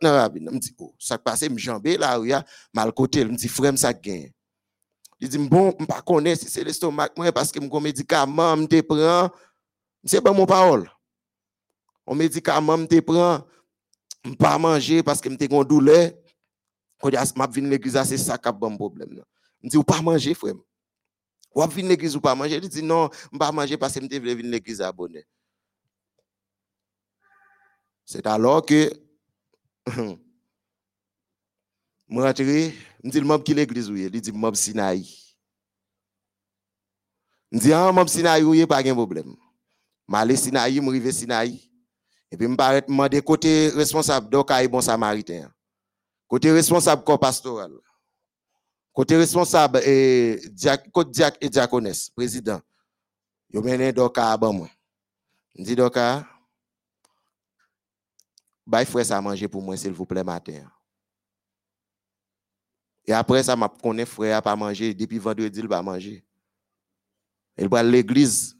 dans la rabine. Je dis, oh, ça passe, je jambé là, où il y a mal côté. Je dis, frère, ça gagne. Il dit, bon, je ne connais pas si c'est l'estomac, parce que mon médicament, je prends. C'est pas mon parole. Mon médicament, je prends. Je ne pas manger parce que je une douleur. Quand je suis venu l'église, c'est ça qui a un problème. Je dis, pas manger, frère. Ou venir l'église ou pas manger. Il dit, non, je ne pas manger parce que je veux venir l'église abonné. C'est alors que Mwen rentre, mwen di mwen ki l'egliz ouye, li di mwen sinay. Mwen di an mwen sinay ouye, pa gen problem. Mwen ale sinay, mwen rive sinay. E pi mwen paret mwen de kote responsab do ka e bon samariten. Kote responsab ko pastoral. Kote responsab e, diak, kote diak e diakones, prezident. Yo menen do ka aban mwen. Mwen di do ka, bah frère ça manger pour moi s'il vous plaît matin. Et après ça m'a connaît frère pas manger depuis vendredi il va manger. Il va à l'église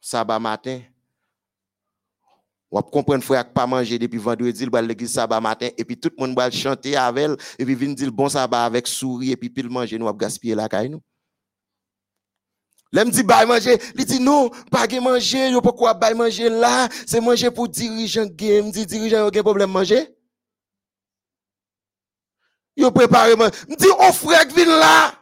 sabbat matin. On comprendre frère pas manger depuis vendredi il va à l'église sabbat matin et puis tout le monde va chanter avec elle et puis venir dire bon sabbat avec sourire et puis puis manger nous va gaspiller la caille nous. Là, me dit, bah, manger. Il dit, non, pas de manger. Yo, pourquoi bah, manger là? C'est manger pour dirigeant game. dit, dirigeant, a un problème manger? Yo, préparé, me dit, oh, frère, vient là.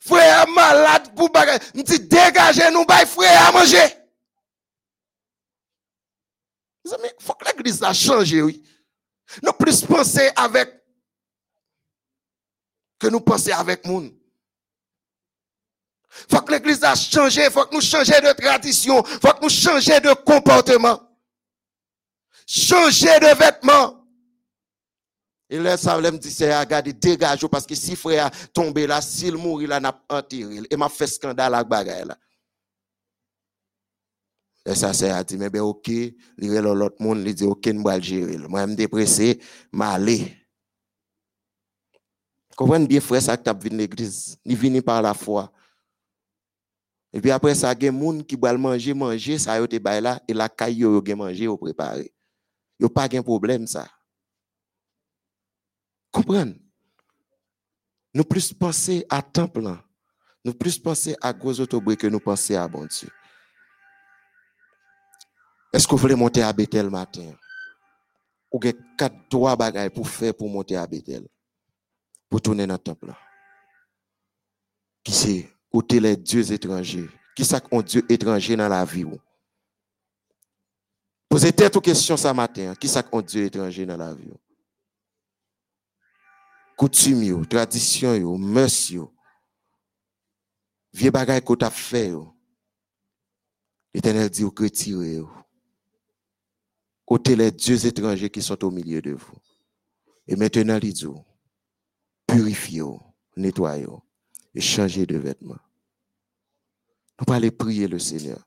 Frère malade pour bagay. Me dit, dégagez nous, bah, frère à manger. Il faut que l'église a changé, oui. Nous plus penser avec que nous penser avec monde faut que l'église a changé, faut que nous changions de tradition, faut que nous changions de comportement. Changer de vêtements. Et là, ça me dit, c'est à dégage, parce que si frère tombé là, s'il mourit là, n'a pas enterré. Et m'a fait scandale avec bagaille là. Et ça, c'est à dire, mais ben, ok, il l'autre monde, il dit, ok, nous allons gérer. Moi, je suis dépressé, je aller. Comprenez bien, frère, ça que tu l'église? Il venu par la foi. Et puis après ça, il y a des gens qui veulent manger, manger, ça y est, là, et la caille, yo ont manger, ou préparé. Il n'y a pas de problème, ça. Comprenez? Nous plus penser à temple, nous plus penser à gros autobus que nous penser à bon Dieu. Est-ce que vous voulez monter à Bethel matin? Ou avez quatre, trois bagages pour faire pour monter à Bethel? Pour tourner dans le temple. Qui c'est? Côté les dieux étrangers. Qui ça un Dieu étranger dans la vie? Posez tête aux questions ce matin. Qui ça un Dieu étranger dans la vie? Coutume, tradition, mœurs, vieux bagaille tu as fait. L'Éternel dit que retirez. Côté les dieux étrangers qui sont au milieu de vous. Et maintenant, il dit, purifiez, nettoyez et changer de vêtements. Nous allons aller prier le Seigneur.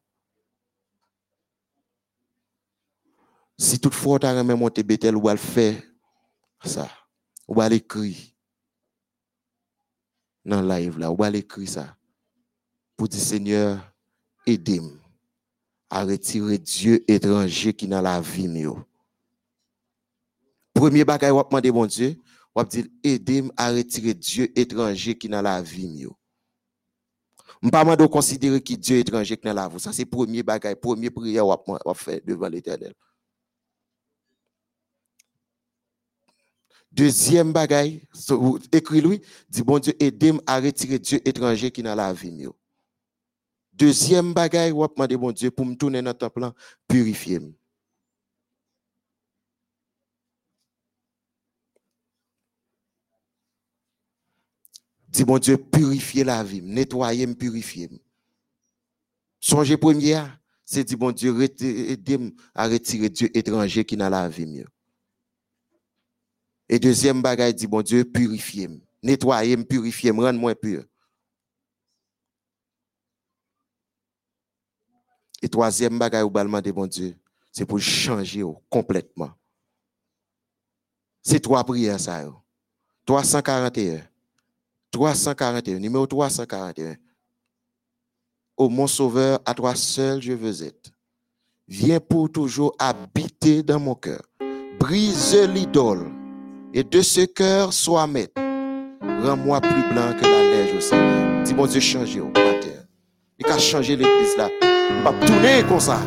Si toutefois tu as même monté Bethel, ou le faire ça. Ou aller écrire dans le live là, ou aller écrire ça. Pour dire Seigneur, aidez-moi à retirer Dieu étranger qui dans la vie. Premier bagage, on va demander mon Dieu, on va dire aidez-moi à retirer Dieu étranger qui dans la vie. Je ne pas de considérer que Dieu est étranger dans la vie. Ça, c'est le premier bagage, premier prière qu'on va faire devant l'éternel. Deuxième bagage, écrit-lui, dit bon Dieu, aidez-moi à retirer Dieu étranger qui dans la vie. Deuxième bagage, on va demander bon Dieu pour me tourner dans ton plan, purifier. Dis bon Dieu, purifier la vie, nettoyer, purifier. Songez premier, c'est dit bon Dieu, aidez à retirer Dieu étranger qui n'a la vie mieux. Et deuxième bagage, dit bon Dieu, purifier, nettoyer, purifier, rendre moi pur. Et troisième bagage, ou de bon Dieu, c'est pour changer complètement. C'est trois prières, ça. 341. 341, numéro 341. Ô mon sauveur, à toi seul je veux être. Viens pour toujours habiter dans mon cœur. Brise l'idole et de ce cœur sois maître. Rends-moi plus blanc que la neige au Seigneur. Dis mon Dieu, changez au matin. Il a changé l'église là. Pas tourner comme ça.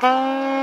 Bye.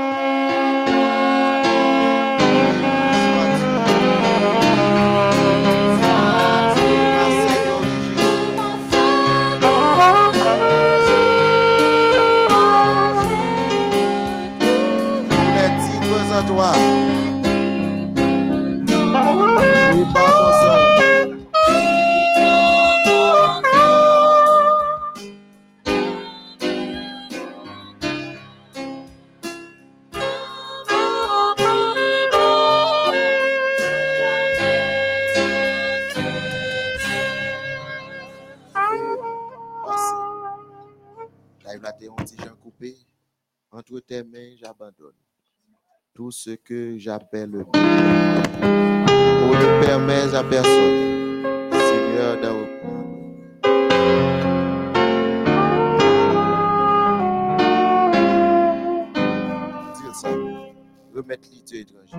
Ce que j'appelle le. Pour ne permettre à personne, Seigneur, dans Dire ça. Remettre l'idée étrangère.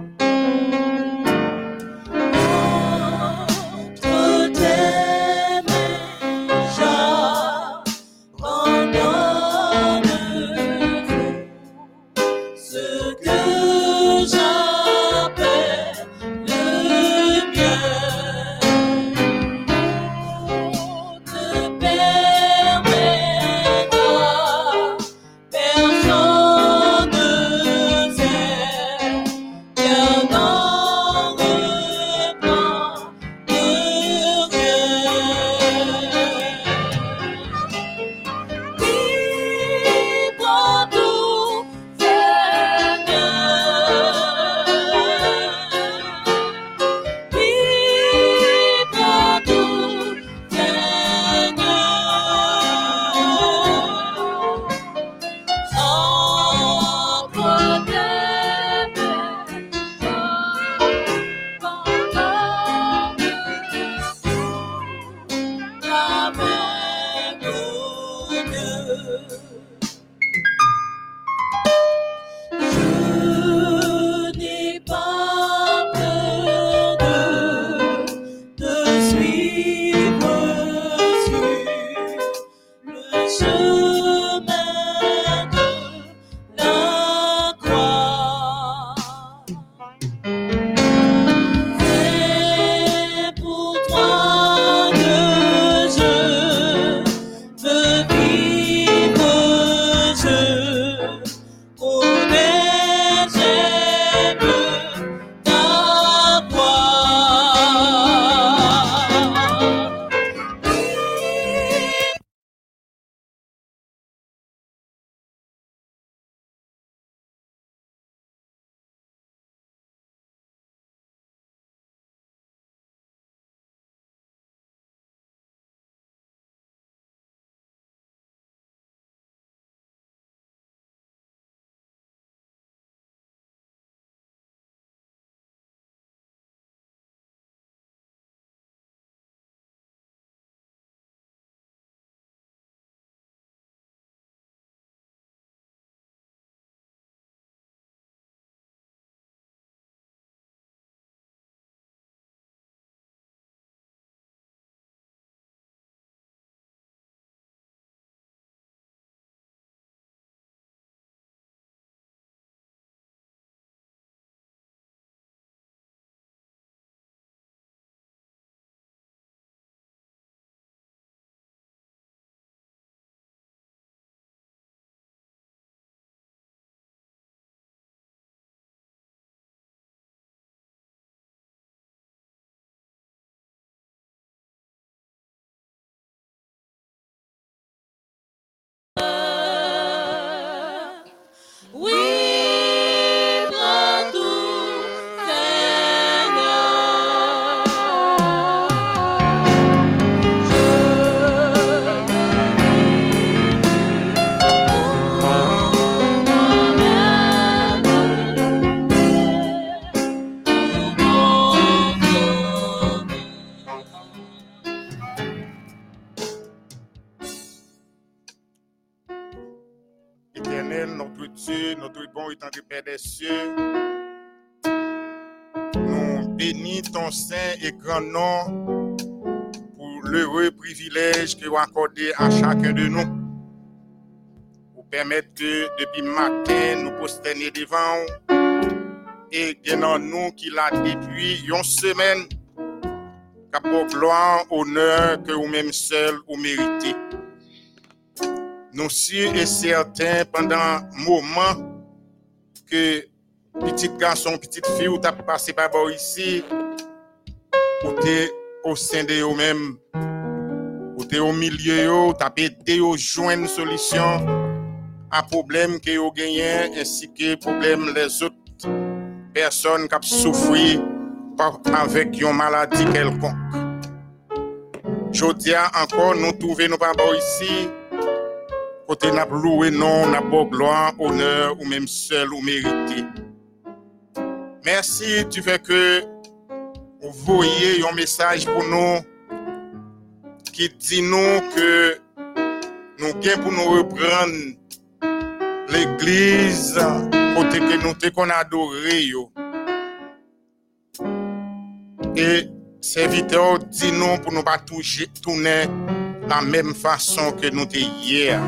Saint et grand nom pour l'heureux privilège que vous accordez à chacun de nous. Pour permettre que depuis matin, nous posterner devant vous et gagnant nous qui l'a depuis une semaine, pour gloire, honneur que vous-même seul vous méritez. Nous sûrs et certains pendant un moment que petit garçon, petite fille, ou t'as passé par ici, t'es au sein de eux-mêmes, t'es au milieu, ou t'as pété au joindre solution à problème que vous gagnez ainsi que problème les autres personnes qui souffrent avec une maladie quelconque. Jodia encore, nous trouvons nos parents ici, côté n'a loué non, n'a pas gloire, honneur ou même seul ou mérité. Merci, tu fais que voyez un message pour nous qui dit nous que nous gain pour nous reprendre l'église côté que nous qu'on adoré. Et serviteur dit nous pour nous pas toucher tourner la même façon que nous te hier.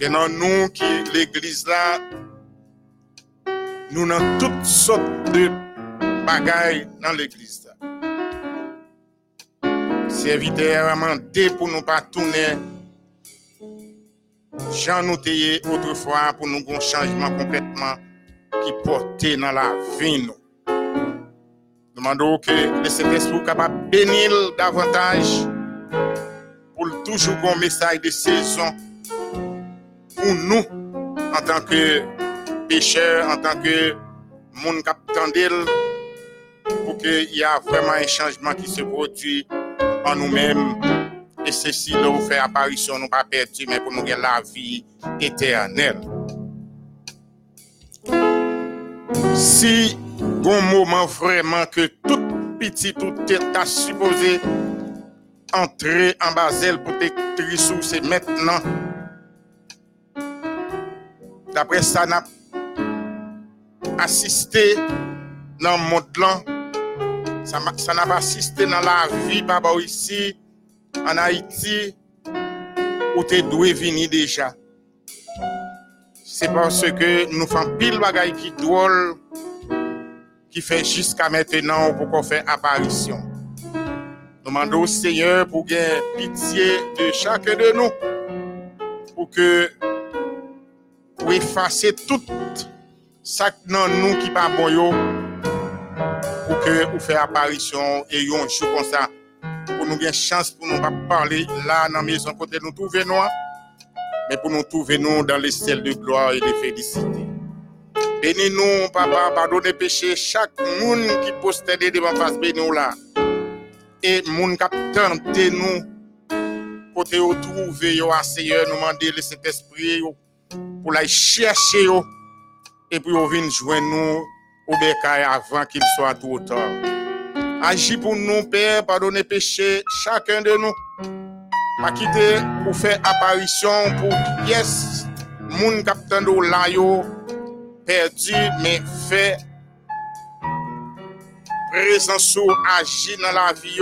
Et non nous qui l'église là nous avons toutes sortes de bagailles dans l'église. là. Serviteur a demandé pour nous pas tourner. Jean nous tayé autrefois pour nous un changement complètement qui portait dans la vie. Nous demandons que le Saint-Esprit soit capable de bénir davantage pour toujours un message de nous en tant que pécheurs, en tant que monde qui attendait pour qu'il y ait vraiment un changement qui se produit en nous-mêmes. Et ceci nous fait apparition, nous pas perdu, mais pour nous gagner la vie éternelle. Si bon moment vraiment que tout petit, tout est à supposé entrer en basel pour te sous c'est maintenant. D'après ça, n'a assisté dans le monde. Ça n'a pas assisté dans la vie, papa, ici, en Haïti, où tu dois venir déjà. C'est parce que nous faisons pile bagaille qui drôle, qui fait jusqu'à maintenant pour qu'on fait apparition. Nous demandons au Seigneur pour gagner pitié de chacun de nous, pour que pour effacer tout ça dans nous qui pas bon que vous fait apparition et un jour comme ça pour nous gagner chance pour nous parler là dans la maison côté nous trouver nous mais pour nous trouver nous dans les ciels de gloire et de félicité. Bénis-nous, papa, pardonnez péché chaque monde qui postait devant face bénis là. Et monde qui tenté nous côté où trouver à Seigneur nous demander le Saint-Esprit pour la chercher et puis vient joindre nous obécaille avant qu'il soit trop tard. Agis pour nous, Père, pardonnez péché chacun de nous. Pas quitter pour faire apparition pour pièce, moun capitaine de l'Ayo, perdu, mais fait présence ou agir dans la vie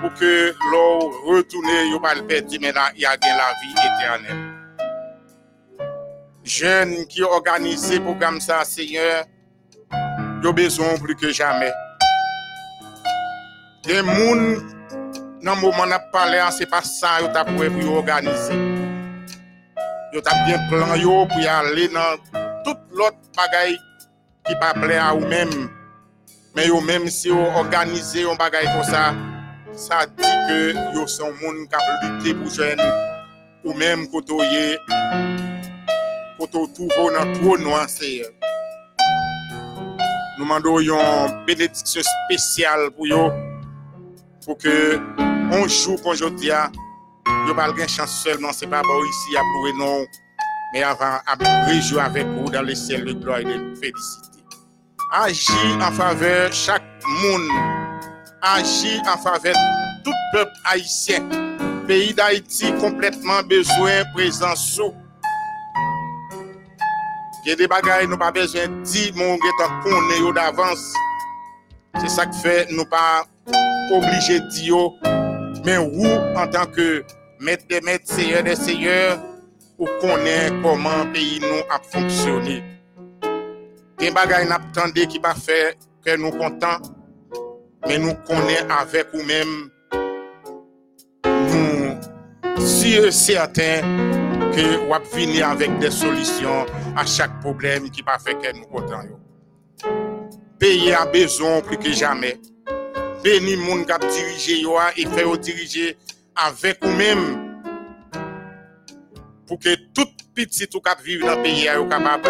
pour que l'on retourne, yo pas le perdu, mais là, il y a bien la vie éternelle. Jeunes qui organisent le programme ça, Seigneur, yo bezon pli ke jamè. Gen moun nan mouman ap pale ah, an se pa sa yo tap wè pou yo organize. Yo tap gen plan yo pou yale nan tout lot bagay ki pa ple a ou mèm. Men yo mèm si yo organize yon bagay kon sa, sa di ke yo son moun kap lute pou jen ou mèm koto ye koto touvo bon, nan tou nou anseye. Nous demandons une bénédiction spéciale pour yo pour que on jour qu'on jodi a yo pas gain chance seulement c'est pas bon ici à plouer non mais avant à réjouir avec vous dans le ciel de gloire et de félicité. Agis en faveur chaque monde. Agis en faveur tout peuple haïtien. Pays d'Haïti complètement besoin présence sous Ye de bagay nou pa bejen di moun gen tan konen yo davans. Se sa k fe nou pa oblije di yo. Men wou an tanke met de met seye de seye ou konen koman peyi nou ap fonksyoni. Gen bagay nap tande ki pa fe ke nou kontan men nou konen avek ou men nou siye certain que vous venir avec des solutions à chaque problème qui va faire que nous yo. Pays a besoin plus que jamais. Béni moun qui a dirigé yo et fait diriger avec vous-même pour que tout petit tout cap vivre dans le pays est capable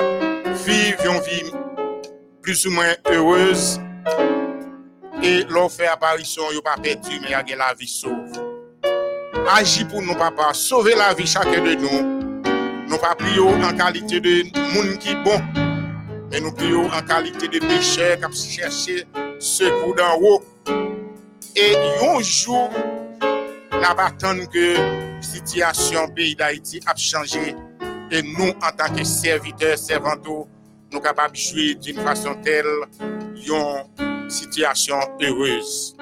vivre une vie plus ou moins heureuse et fait apparition yo pas perdu mais y a la vie sauve. Aji pou nou papa, sove la vi chake de nou. Nou pa priyo an kalite de moun ki bon, men nou priyo an kalite de peche kap si cheshe sekou dan wou. E yonjou, nan batan ke sityasyon peyi da iti ap chanje, e nou an tanke servite, servanto, nou kapab jwe din fason tel yon sityasyon heureuse.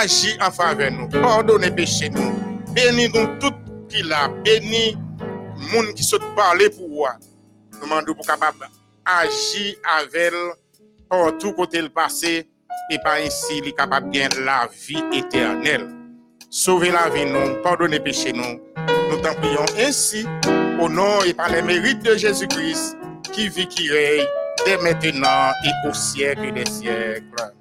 Aji an fave nou, pardonne peche nou, bénis nous tout qui l'a, les gens qui sont parlé pour moi. Nous demandons pour capable agir avec partout côté le passé et par ainsi il capable de la vie éternelle. Sauvez la vie nous, pardonnez péché nous. Nous t'en prions ainsi au nom et par les mérites de Jésus-Christ qui vit, qui règne dès maintenant et au siècle des siècles.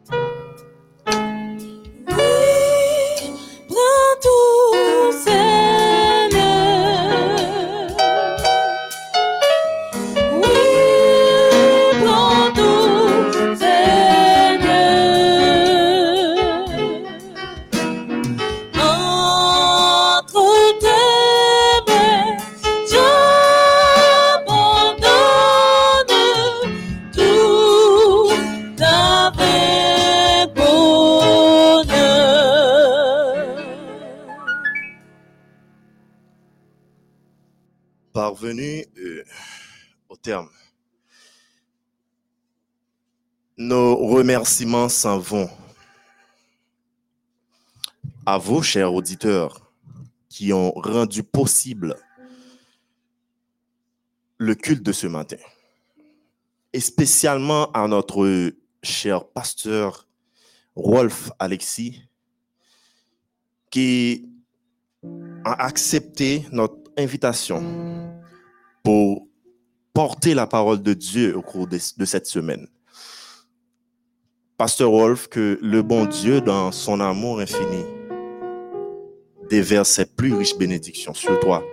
Parvenu euh, au terme. Nos remerciements s'en vont à vous, chers auditeurs, qui ont rendu possible le culte de ce matin. Et spécialement à notre cher pasteur Rolf Alexis, qui a accepté notre invitation pour porter la parole de Dieu au cours de, cette semaine. Pasteur Wolf, que le bon Dieu, dans son amour infini, déverse ses plus riches bénédictions sur toi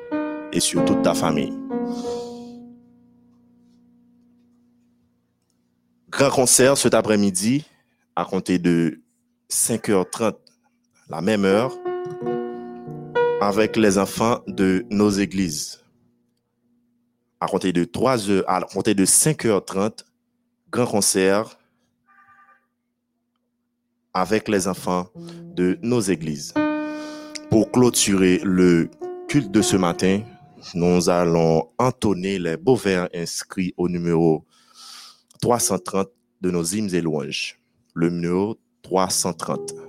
et sur toute ta famille. Grand concert cet après-midi, à compter de 5h30, la même heure, avec les enfants de nos églises. À compter de 3 heures, à compter de 5h30, grand concert avec les enfants de nos églises. Pour clôturer le culte de ce matin, nous allons entonner les beaux vers inscrits au numéro 330 de nos hymnes et louanges. Le numéro 330.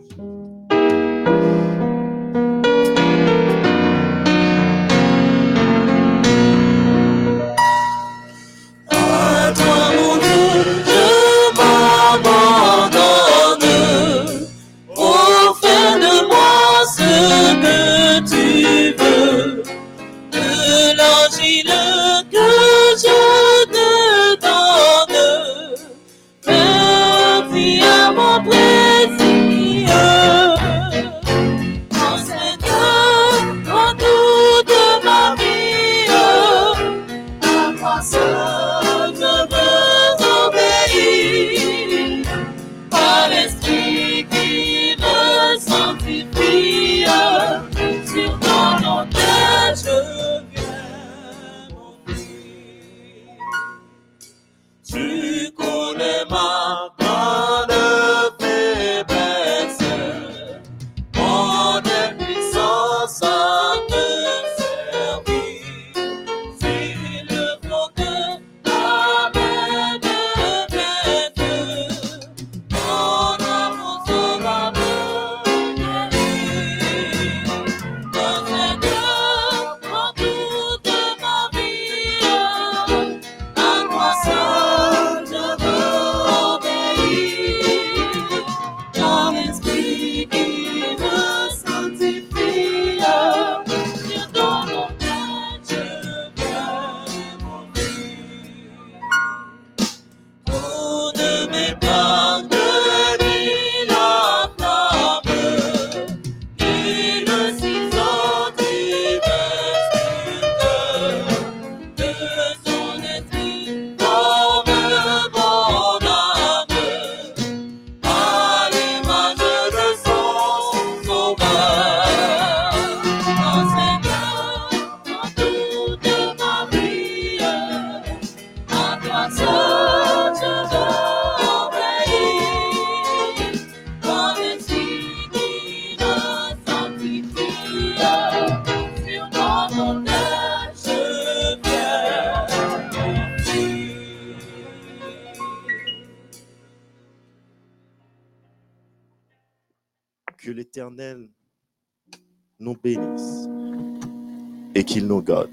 et qu'il nous garde.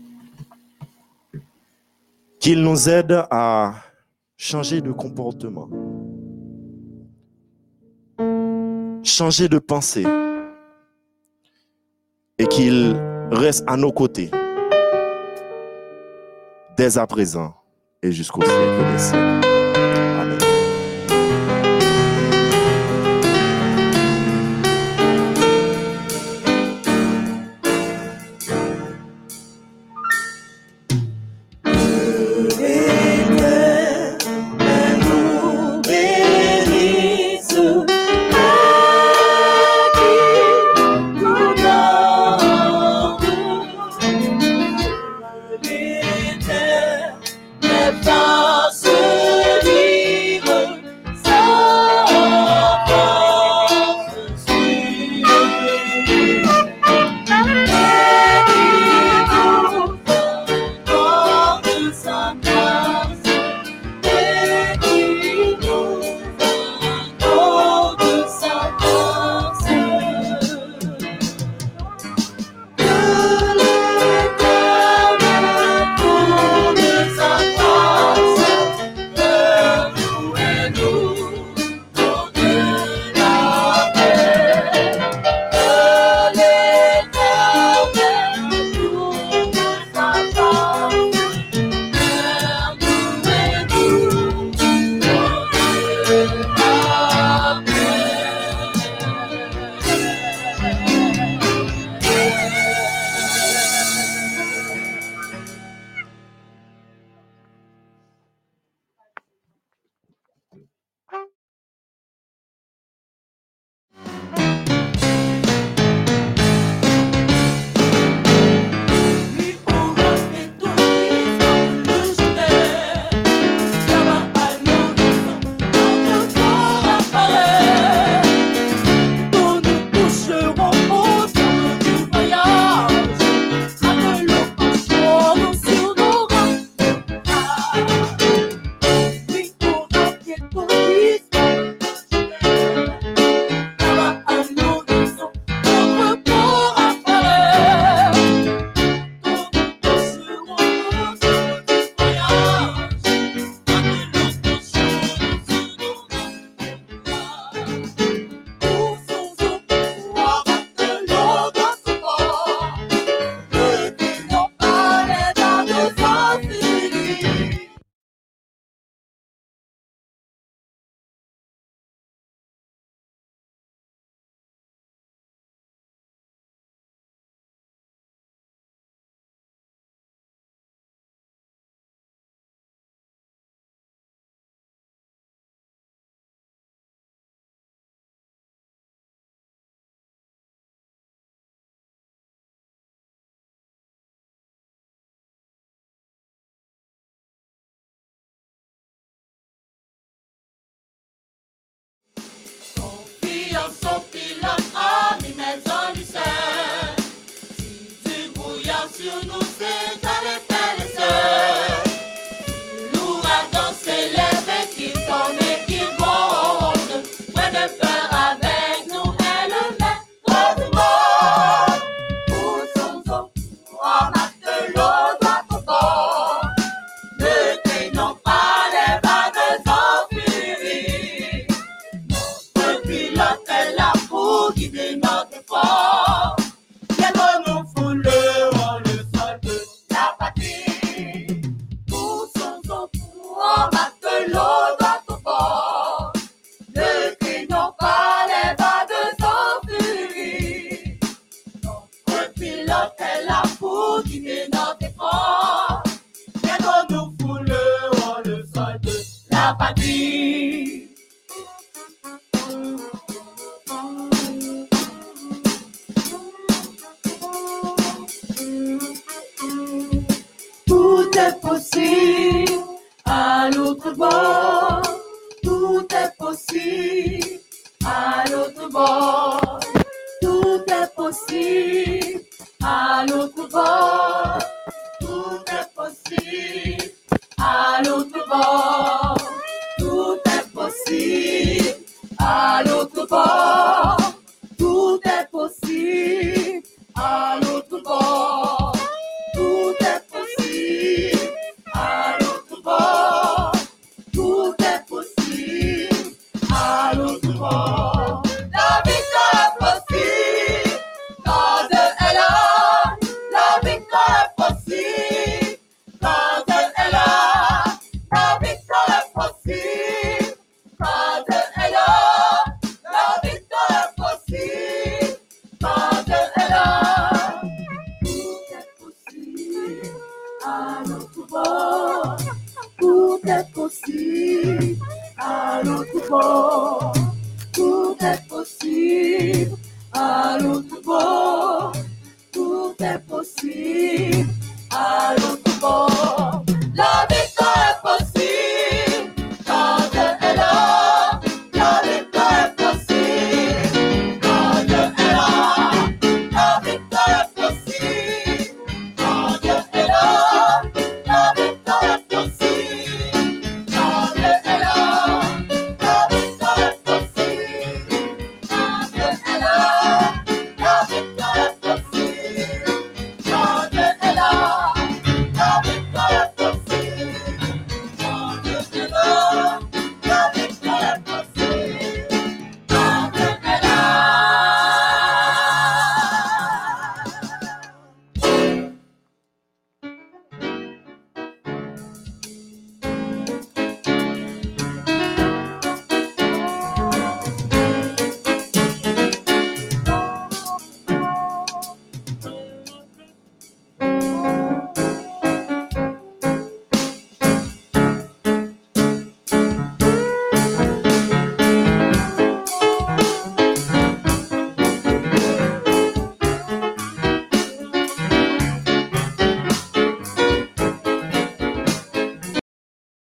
Qu'il nous aide à changer de comportement, changer de pensée et qu'il reste à nos côtés dès à présent et jusqu'au siècle des siècles.